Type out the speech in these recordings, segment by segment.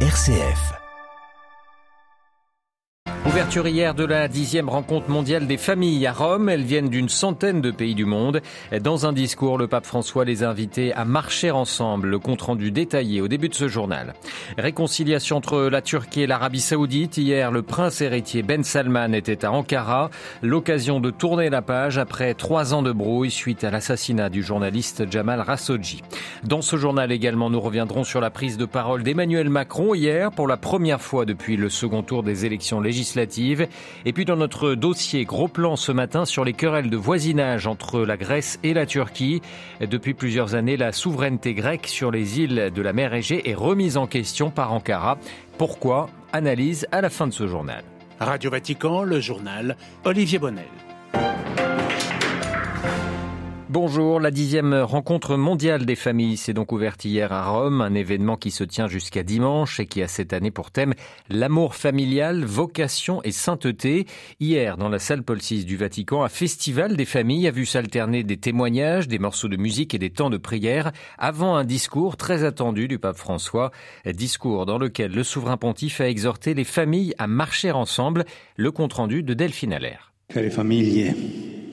RCF. Ouverture hier de la dixième rencontre mondiale des familles à Rome. Elles viennent d'une centaine de pays du monde. Dans un discours, le pape François les a invités à marcher ensemble. Le compte rendu détaillé au début de ce journal. Réconciliation entre la Turquie et l'Arabie Saoudite. Hier, le prince héritier Ben Salman était à Ankara. L'occasion de tourner la page après trois ans de brouille suite à l'assassinat du journaliste Jamal Khashoggi. Dans ce journal également, nous reviendrons sur la prise de parole d'Emmanuel Macron hier pour la première fois depuis le second tour des élections législatives et puis dans notre dossier, gros plan ce matin sur les querelles de voisinage entre la Grèce et la Turquie. Depuis plusieurs années, la souveraineté grecque sur les îles de la mer Égée est remise en question par Ankara. Pourquoi? Analyse à la fin de ce journal. Radio Vatican, le journal Olivier Bonnel. Bonjour, la dixième rencontre mondiale des familles s'est donc ouverte hier à Rome, un événement qui se tient jusqu'à dimanche et qui a cette année pour thème l'amour familial, vocation et sainteté. Hier, dans la salle Paul VI du Vatican, un festival des familles a vu s'alterner des témoignages, des morceaux de musique et des temps de prière avant un discours très attendu du pape François, discours dans lequel le souverain pontife a exhorté les familles à marcher ensemble, le compte-rendu de Delphine Allaire.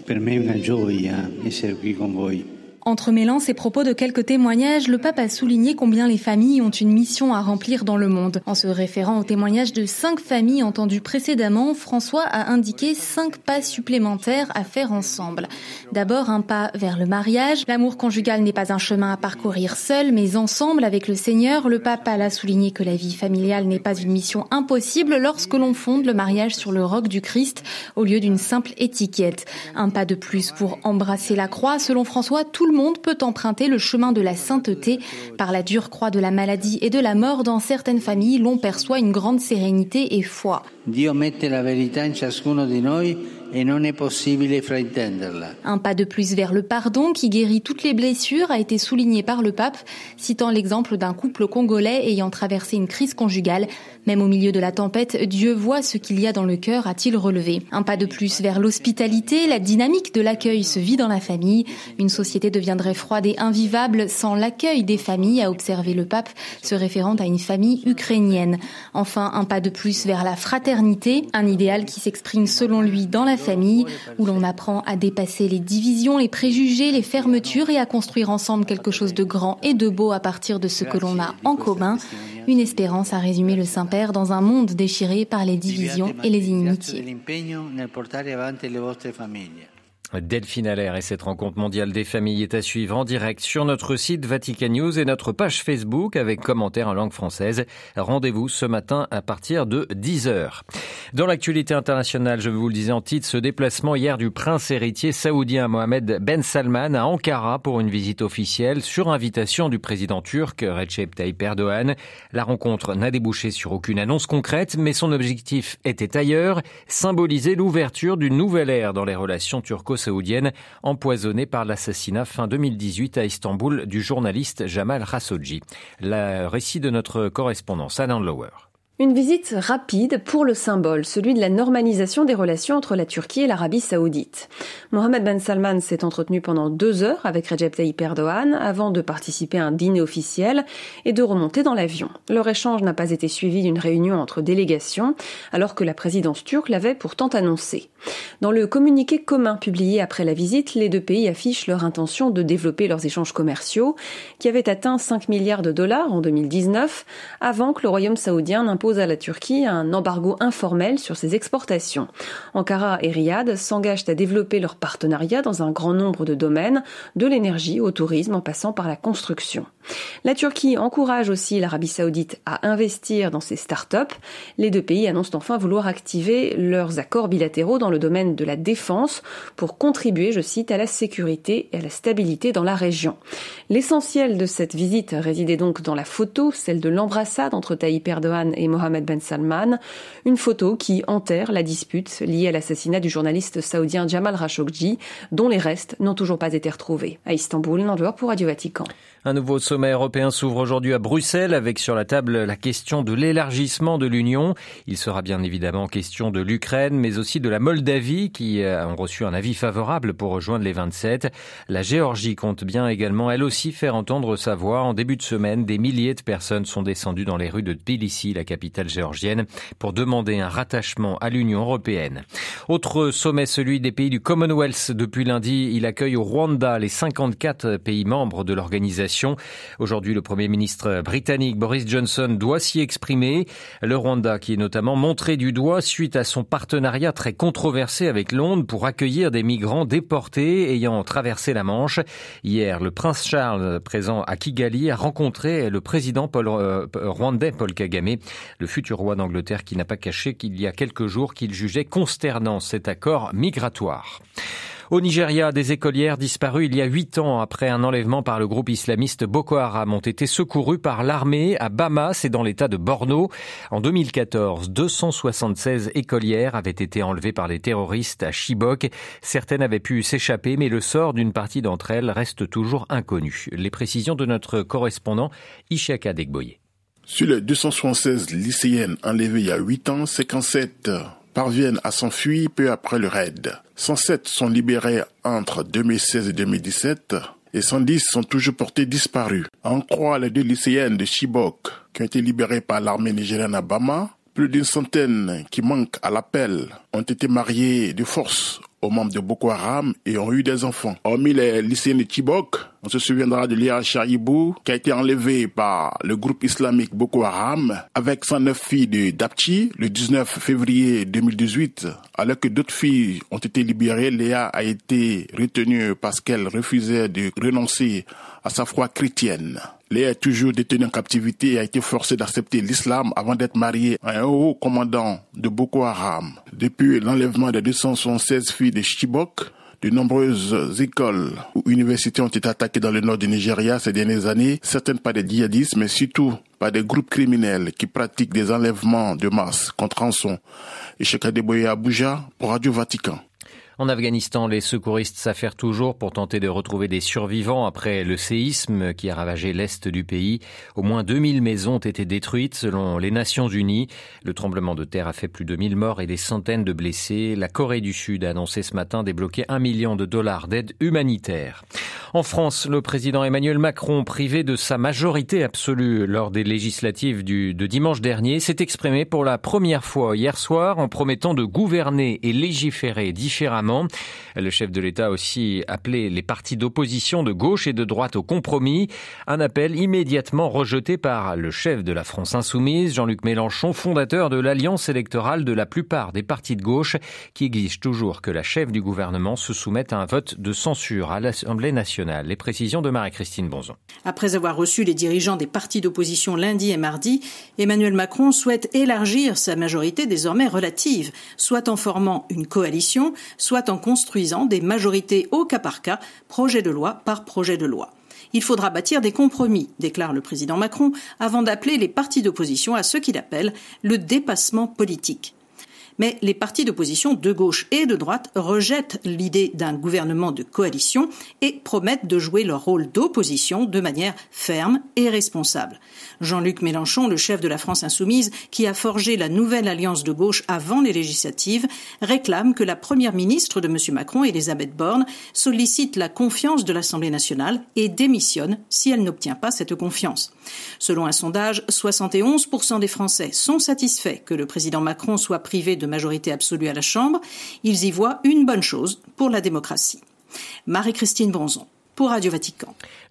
Per me è una gioia essere qui con voi. Entremêlant ses propos de quelques témoignages, le pape a souligné combien les familles ont une mission à remplir dans le monde. En se référant aux témoignages de cinq familles entendues précédemment, François a indiqué cinq pas supplémentaires à faire ensemble. D'abord, un pas vers le mariage. L'amour conjugal n'est pas un chemin à parcourir seul, mais ensemble avec le Seigneur. Le pape a souligné que la vie familiale n'est pas une mission impossible lorsque l'on fonde le mariage sur le roc du Christ au lieu d'une simple étiquette. Un pas de plus pour embrasser la croix. Selon François, tout le le monde peut emprunter le chemin de la sainteté. Par la dure croix de la maladie et de la mort, dans certaines familles, l'on perçoit une grande sérénité et foi. Dio mette la verità in ciascuno di noi Un pas de plus vers le pardon qui guérit toutes les blessures a été souligné par le pape, citant l'exemple d'un couple congolais ayant traversé une crise conjugale. Même au milieu de la tempête, Dieu voit ce qu'il y a dans le cœur, a-t-il relevé. Un pas de plus vers l'hospitalité, la dynamique de l'accueil se vit dans la famille. Une société deviendrait froide et invivable sans l'accueil des familles, a observé le pape, se référant à une famille ukrainienne. Enfin, un pas de plus vers la fraternité, un idéal qui s'exprime selon lui dans la famille, où l'on apprend à dépasser les divisions, les préjugés, les fermetures et à construire ensemble quelque chose de grand et de beau à partir de ce que l'on a en commun. Une espérance, a résumé le Saint-Père, dans un monde déchiré par les divisions et les inimitiés. Delphine Allaire et cette rencontre mondiale des familles est à suivre en direct sur notre site Vatican News et notre page Facebook avec commentaires en langue française. Rendez-vous ce matin à partir de 10h. Dans l'actualité internationale, je vous le disais en titre, ce déplacement hier du prince héritier saoudien Mohamed Ben Salman à Ankara pour une visite officielle sur invitation du président turc Recep Tayyip Erdogan. La rencontre n'a débouché sur aucune annonce concrète, mais son objectif était ailleurs, symboliser l'ouverture d'une nouvelle ère dans les relations turco saoudienne, empoisonnée par l'assassinat fin 2018 à Istanbul du journaliste Jamal Khashoggi. Le récit de notre correspondance, Alain Lower. Une visite rapide pour le symbole, celui de la normalisation des relations entre la Turquie et l'Arabie saoudite. Mohamed Ben Salman s'est entretenu pendant deux heures avec Recep Tayyip Erdogan avant de participer à un dîner officiel et de remonter dans l'avion. Leur échange n'a pas été suivi d'une réunion entre délégations, alors que la présidence turque l'avait pourtant annoncé. Dans le communiqué commun publié après la visite, les deux pays affichent leur intention de développer leurs échanges commerciaux, qui avaient atteint 5 milliards de dollars en 2019, avant que le Royaume saoudien impose à la Turquie un embargo informel sur ses exportations. Ankara et Riyad s'engagent à développer leur partenariat dans un grand nombre de domaines, de l'énergie au tourisme en passant par la construction. La Turquie encourage aussi l'Arabie saoudite à investir dans ses start-up. Les deux pays annoncent enfin vouloir activer leurs accords bilatéraux dans le domaine de la défense pour contribuer, je cite, à la sécurité et à la stabilité dans la région. L'essentiel de cette visite résidait donc dans la photo, celle de l'embrassade entre Tayyip Erdogan et Mohamed Ben Salman, une photo qui enterre la dispute liée à l'assassinat du journaliste saoudien Jamal Khashoggi, dont les restes n'ont toujours pas été retrouvés. À Istanbul, Nandor pour Radio Vatican. Un nouveau sommet européen s'ouvre aujourd'hui à Bruxelles avec sur la table la question de l'élargissement de l'Union. Il sera bien évidemment question de l'Ukraine, mais aussi de la Moldavie qui euh, ont reçu un avis favorable pour rejoindre les 27. La Géorgie compte bien également elle aussi faire entendre sa voix. En début de semaine, des milliers de personnes sont descendues dans les rues de Tbilissi, la capitale géorgienne, pour demander un rattachement à l'Union européenne. Autre sommet, celui des pays du Commonwealth. Depuis lundi, il accueille au Rwanda les 54 pays membres de l'organisation Aujourd'hui, le Premier ministre britannique Boris Johnson doit s'y exprimer. Le Rwanda qui est notamment montré du doigt suite à son partenariat très controversé avec Londres pour accueillir des migrants déportés ayant traversé la Manche. Hier, le prince Charles, présent à Kigali, a rencontré le président Paul, euh, rwandais Paul Kagame, le futur roi d'Angleterre qui n'a pas caché qu'il y a quelques jours qu'il jugeait consternant cet accord migratoire. Au Nigeria, des écolières disparues il y a huit ans après un enlèvement par le groupe islamiste Boko Haram ont été secourues par l'armée à Bama, c'est dans l'état de Borno. En 2014, 276 écolières avaient été enlevées par les terroristes à Chibok. Certaines avaient pu s'échapper, mais le sort d'une partie d'entre elles reste toujours inconnu. Les précisions de notre correspondant Ishaka Degboye. Sur les 276 lycéennes enlevées il y a 8 ans, 57 parviennent à s'enfuir peu après le raid. 107 sont libérés entre 2016 et 2017 et 110 sont toujours portés disparus. En croit les deux lycéennes de Chibok qui ont été libérées par l'armée nigérienne à Bama, plus d'une centaine qui manquent à l'appel ont été mariées de force aux membres de Boko Haram et ont eu des enfants. Hormis les lycéens de Chibok, on se souviendra de Lia Charibou qui a été enlevé par le groupe islamique Boko Haram avec 109 filles de Dapchi le 19 février 2018. Alors que d'autres filles ont été libérées, Léa a été retenue parce qu'elle refusait de renoncer à sa foi chrétienne. Léa est toujours détenue en captivité et a été forcée d'accepter l'islam avant d'être mariée à un haut commandant de Boko Haram. Depuis l'enlèvement des 276 filles de Chibok, de nombreuses écoles ou universités ont été attaquées dans le nord du Nigeria ces dernières années, certaines par des djihadistes, mais surtout par des groupes criminels qui pratiquent des enlèvements de masse contre rançon. Et Adeboye Abuja pour Radio Vatican. En Afghanistan, les secouristes s'affairent toujours pour tenter de retrouver des survivants après le séisme qui a ravagé l'est du pays. Au moins 2000 maisons ont été détruites selon les Nations Unies. Le tremblement de terre a fait plus de 1000 morts et des centaines de blessés. La Corée du Sud a annoncé ce matin débloquer un million de dollars d'aide humanitaire. En France, le président Emmanuel Macron, privé de sa majorité absolue lors des législatives du, de dimanche dernier, s'est exprimé pour la première fois hier soir en promettant de gouverner et légiférer Le chef de l'État a aussi appelé les partis d'opposition de gauche et de droite au compromis, un appel immédiatement rejeté par le chef de la France insoumise, Jean-Luc Mélenchon, fondateur de l'alliance électorale de la plupart des partis de gauche, qui exige toujours que la chef du gouvernement se soumette à un vote de censure à l'Assemblée nationale. Les précisions de Marie-Christine Bonzon. Après avoir reçu les dirigeants des partis d'opposition lundi et mardi, Emmanuel Macron souhaite élargir sa majorité désormais relative, soit en formant une coalition, soit en construisant des majorités au cas par cas, projet de loi par projet de loi. Il faudra bâtir des compromis, déclare le président Macron, avant d'appeler les partis d'opposition à ce qu'il appelle le dépassement politique. Mais les partis d'opposition de gauche et de droite rejettent l'idée d'un gouvernement de coalition et promettent de jouer leur rôle d'opposition de manière ferme et responsable. Jean-Luc Mélenchon, le chef de la France insoumise, qui a forgé la nouvelle alliance de gauche avant les législatives, réclame que la première ministre de M. Macron, Elisabeth Borne, sollicite la confiance de l'Assemblée nationale et démissionne si elle n'obtient pas cette confiance. Selon un sondage, 71% des Français sont satisfaits que le président Macron soit privé de majorité absolue à la Chambre. Ils y voient une bonne chose pour la démocratie. Marie-Christine Bronzon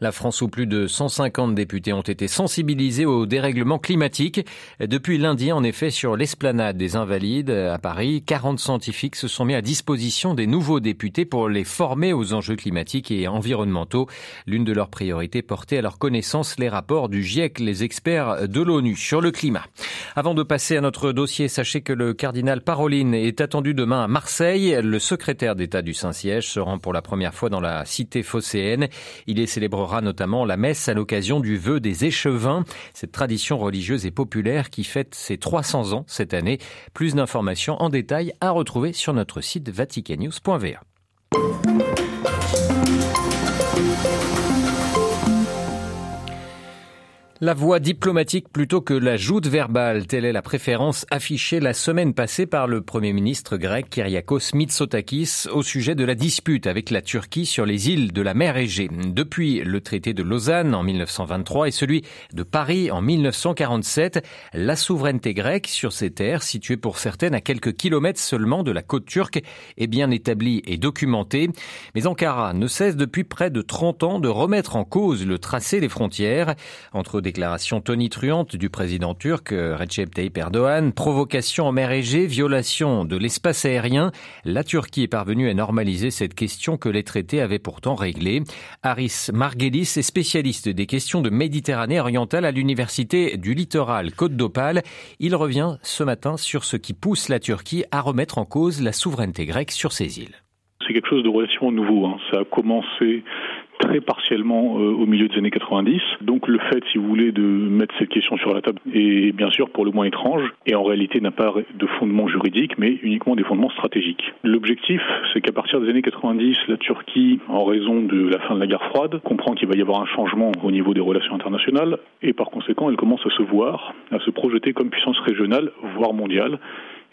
La France où plus de 150 députés ont été sensibilisés au dérèglement climatique. Depuis lundi, en effet, sur l'esplanade des Invalides à Paris, 40 scientifiques se sont mis à disposition des nouveaux députés pour les former aux enjeux climatiques et environnementaux. L'une de leurs priorités portait à leur connaissance les rapports du GIEC, les experts de l'ONU sur le climat. Avant de passer à notre dossier, sachez que le cardinal Paroline est attendu demain à Marseille. Le secrétaire d'État du Saint-Siège se rend pour la première fois dans la cité phocéenne Il y célébrera notamment la messe à l'occasion du vœu des échevins, cette tradition religieuse et populaire qui fête ses 300 ans cette année. Plus d'informations en détail à retrouver sur notre site vaticannews.va. La voie diplomatique plutôt que la joute verbale, telle est la préférence affichée la semaine passée par le Premier ministre grec Kyriakos Mitsotakis au sujet de la dispute avec la Turquie sur les îles de la mer Égée. Depuis le traité de Lausanne en 1923 et celui de Paris en 1947, la souveraineté grecque sur ces terres, situées pour certaines à quelques kilomètres seulement de la côte turque, est bien établie et documentée. Mais Ankara ne cesse depuis près de 30 ans de remettre en cause le tracé des frontières entre des déclaration tonitruante du président turc euh, Recep Tayyip Erdogan, provocation en mer Égée, violation de l'espace aérien, la Turquie est parvenue à normaliser cette question que les traités avaient pourtant réglée. Aris Margelis est spécialiste des questions de Méditerranée orientale à l'université du littoral Côte d'Opale. Il revient ce matin sur ce qui pousse la Turquie à remettre en cause la souveraineté grecque sur ces îles. C'est quelque chose de relativement nouveau. Hein. Ça a commencé très partiellement euh, au milieu des années 90. Donc le fait, si vous voulez, de mettre cette question sur la table est bien sûr pour le moins étrange et en réalité n'a pas de fondement juridique mais uniquement des fondements stratégiques. L'objectif, c'est qu'à partir des années 90, la Turquie, en raison de la fin de la guerre froide, comprend qu'il va y avoir un changement au niveau des relations internationales et par conséquent, elle commence à se voir, à se projeter comme puissance régionale, voire mondiale.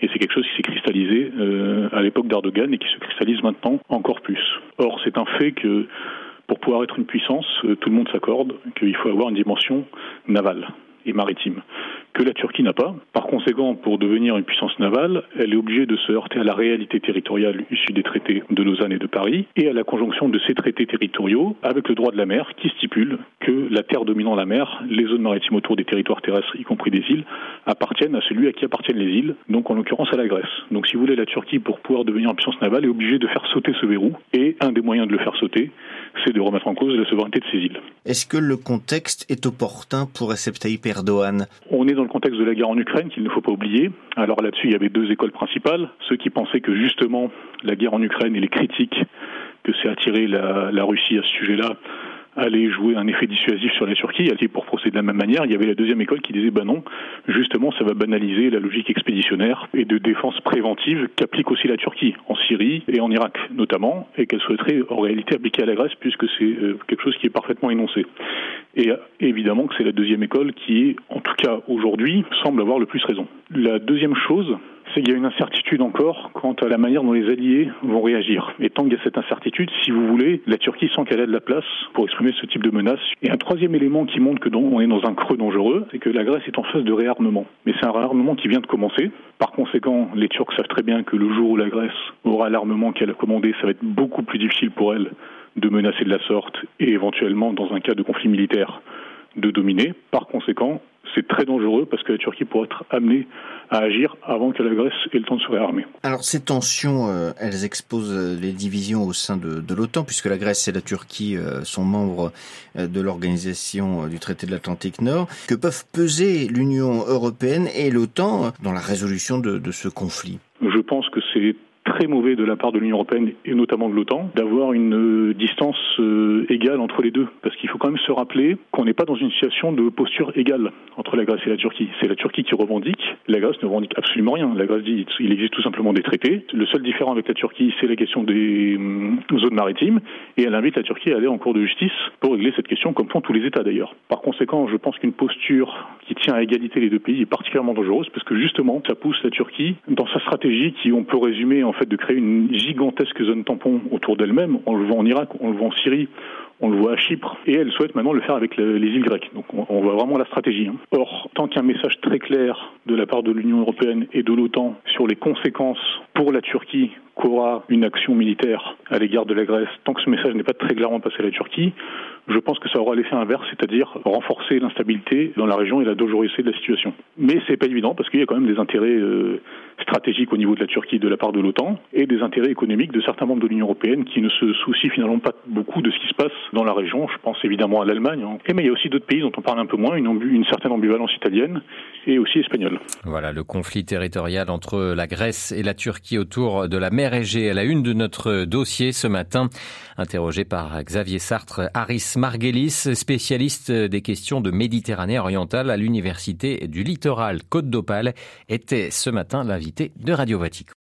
Et c'est quelque chose qui s'est cristallisé euh, à l'époque d'Erdogan et qui se cristallise maintenant encore plus. Or, c'est un fait que pour pouvoir être une puissance, euh, tout le monde s'accorde qu'il faut avoir une dimension navale et maritime que la Turquie n'a pas. Par conséquent, pour devenir une puissance navale, elle est obligée de se heurter à la réalité territoriale issue des traités de Lausanne et de Paris et à la conjonction de ces traités territoriaux avec le droit de la mer qui stipule que la terre dominant la mer, les zones maritimes autour des territoires terrestres, y compris des îles, appartiennent à celui à qui appartiennent les îles, donc en l'occurrence à la Grèce. Donc si vous voulez, la Turquie, pour pouvoir devenir une puissance navale, est obligée de faire sauter ce verrou et un des moyens de le faire sauter, c'est de remettre en cause la souveraineté de ces îles. Est-ce que le contexte est opportun pour Recep Tayyip Erdogan? On est dans le contexte de la guerre en Ukraine qu'il ne faut pas oublier. Alors là-dessus, il y avait deux écoles principales. Ceux qui pensaient que justement la guerre en Ukraine et les critiques que s'est attiré la, la Russie à ce sujet-là allait jouer un effet dissuasif sur la Turquie. Pour procéder de la même manière, il y avait la deuxième école qui disait bah non, justement, ça va banaliser la logique expéditionnaire et de défense préventive qu'applique aussi la Turquie en Syrie et en Irak notamment, et qu'elle souhaiterait en réalité appliquer à la Grèce puisque c'est euh, quelque chose qui est parfaitement énoncé. Et évidemment que c'est la deuxième école qui, en tout cas aujourd'hui, semble avoir le plus raison. La deuxième chose, qu'il y a une incertitude encore quant à la manière dont les alliés vont réagir. Et tant qu'il y a cette incertitude, si vous voulez, la Turquie sent qu'elle a de la place pour exprimer ce type de menace. Et un troisième élément qui montre que on est dans un creux dangereux, c'est que la Grèce est en phase de réarmement. Mais c'est un réarmement qui vient de commencer. Par conséquent, les Turcs savent très bien que le jour où la Grèce aura l'armement qu'elle a commandé, ça va être beaucoup plus difficile pour elle de menacer de la sorte et éventuellement, dans un cas de conflit militaire, de dominer. Par conséquent, c'est très dangereux parce que la Turquie pourrait être amenée à agir avant que la Grèce ait le temps de se réarmer. Alors ces tensions, euh, elles exposent euh, les divisions au sein de, de l'OTAN, puisque la Grèce et la Turquie euh, sont membres de l'organisation du traité de l'Atlantique Nord. Que peuvent peser l'Union européenne et l'OTAN dans la résolution de, de ce conflit Je pense que c'est très mauvais de la part de l'Union européenne et notamment de l'OTAN d'avoir une euh, distance euh, égale entre les deux. Parce qu'il faut quand même se rappeler qu'on n'est pas dans une situation de posture égale entre la Grèce et la Turquie. C'est la Turquie qui revendique, la Grèce ne revendique absolument rien. La Grèce dit il existe tout simplement des traités. Le seul différent avec la Turquie, c'est la question des euh, zones maritimes et elle invite la Turquie à aller en cours de justice pour régler cette question, comme font tous les États d'ailleurs. Par conséquent, je pense qu'une posture qui tient à égalité les deux pays est particulièrement dangereuse parce que justement, ça pousse la Turquie dans sa stratégie qui, on peut résumer en de créer une gigantesque zone tampon autour d'elle-même. On le voit en Irak, on le voit en Syrie, on le voit à Chypre, et elle souhaite maintenant le faire avec les îles grecques. Donc on, voit vraiment la stratégie. Hein. Or, tant qu'un message très clair de la part de l'Union européenne et de l'OTAN sur les conséquences pour la Turquie qu'aura une action militaire à l'égard de la Grèce, tant que ce message n'est pas très clairement passé à la Turquie, je pense que ça aura l'effet inverse, c'est-à-dire renforcer l'instabilité dans la région et la dangerosité de la situation. Mais c'est pas évident parce qu'il y a quand même des intérêts euh, stratégiques au niveau de la Turquie de la part de l'OTAN et des intérêts économiques de certains membres de l'Union européenne qui ne se soucient finalement pas beaucoup de ce qui se passe dans la région. Je pense évidemment à l'Allemagne. Hein. Mais il y a aussi d'autres pays dont on parle un peu moins, une, certaine ambivalence italienne et aussi espagnole. Voilà le conflit territorial entre la Grèce et la Turquie autour de la mer Égée à la une de notre dossier ce matin. Interrogé par Xavier Sartre, Aris Marguelis, spécialiste des questions de Méditerranée orientale à l'Université du Littoral Côte d'Opale, était ce matin l'invité de Radio Vatican.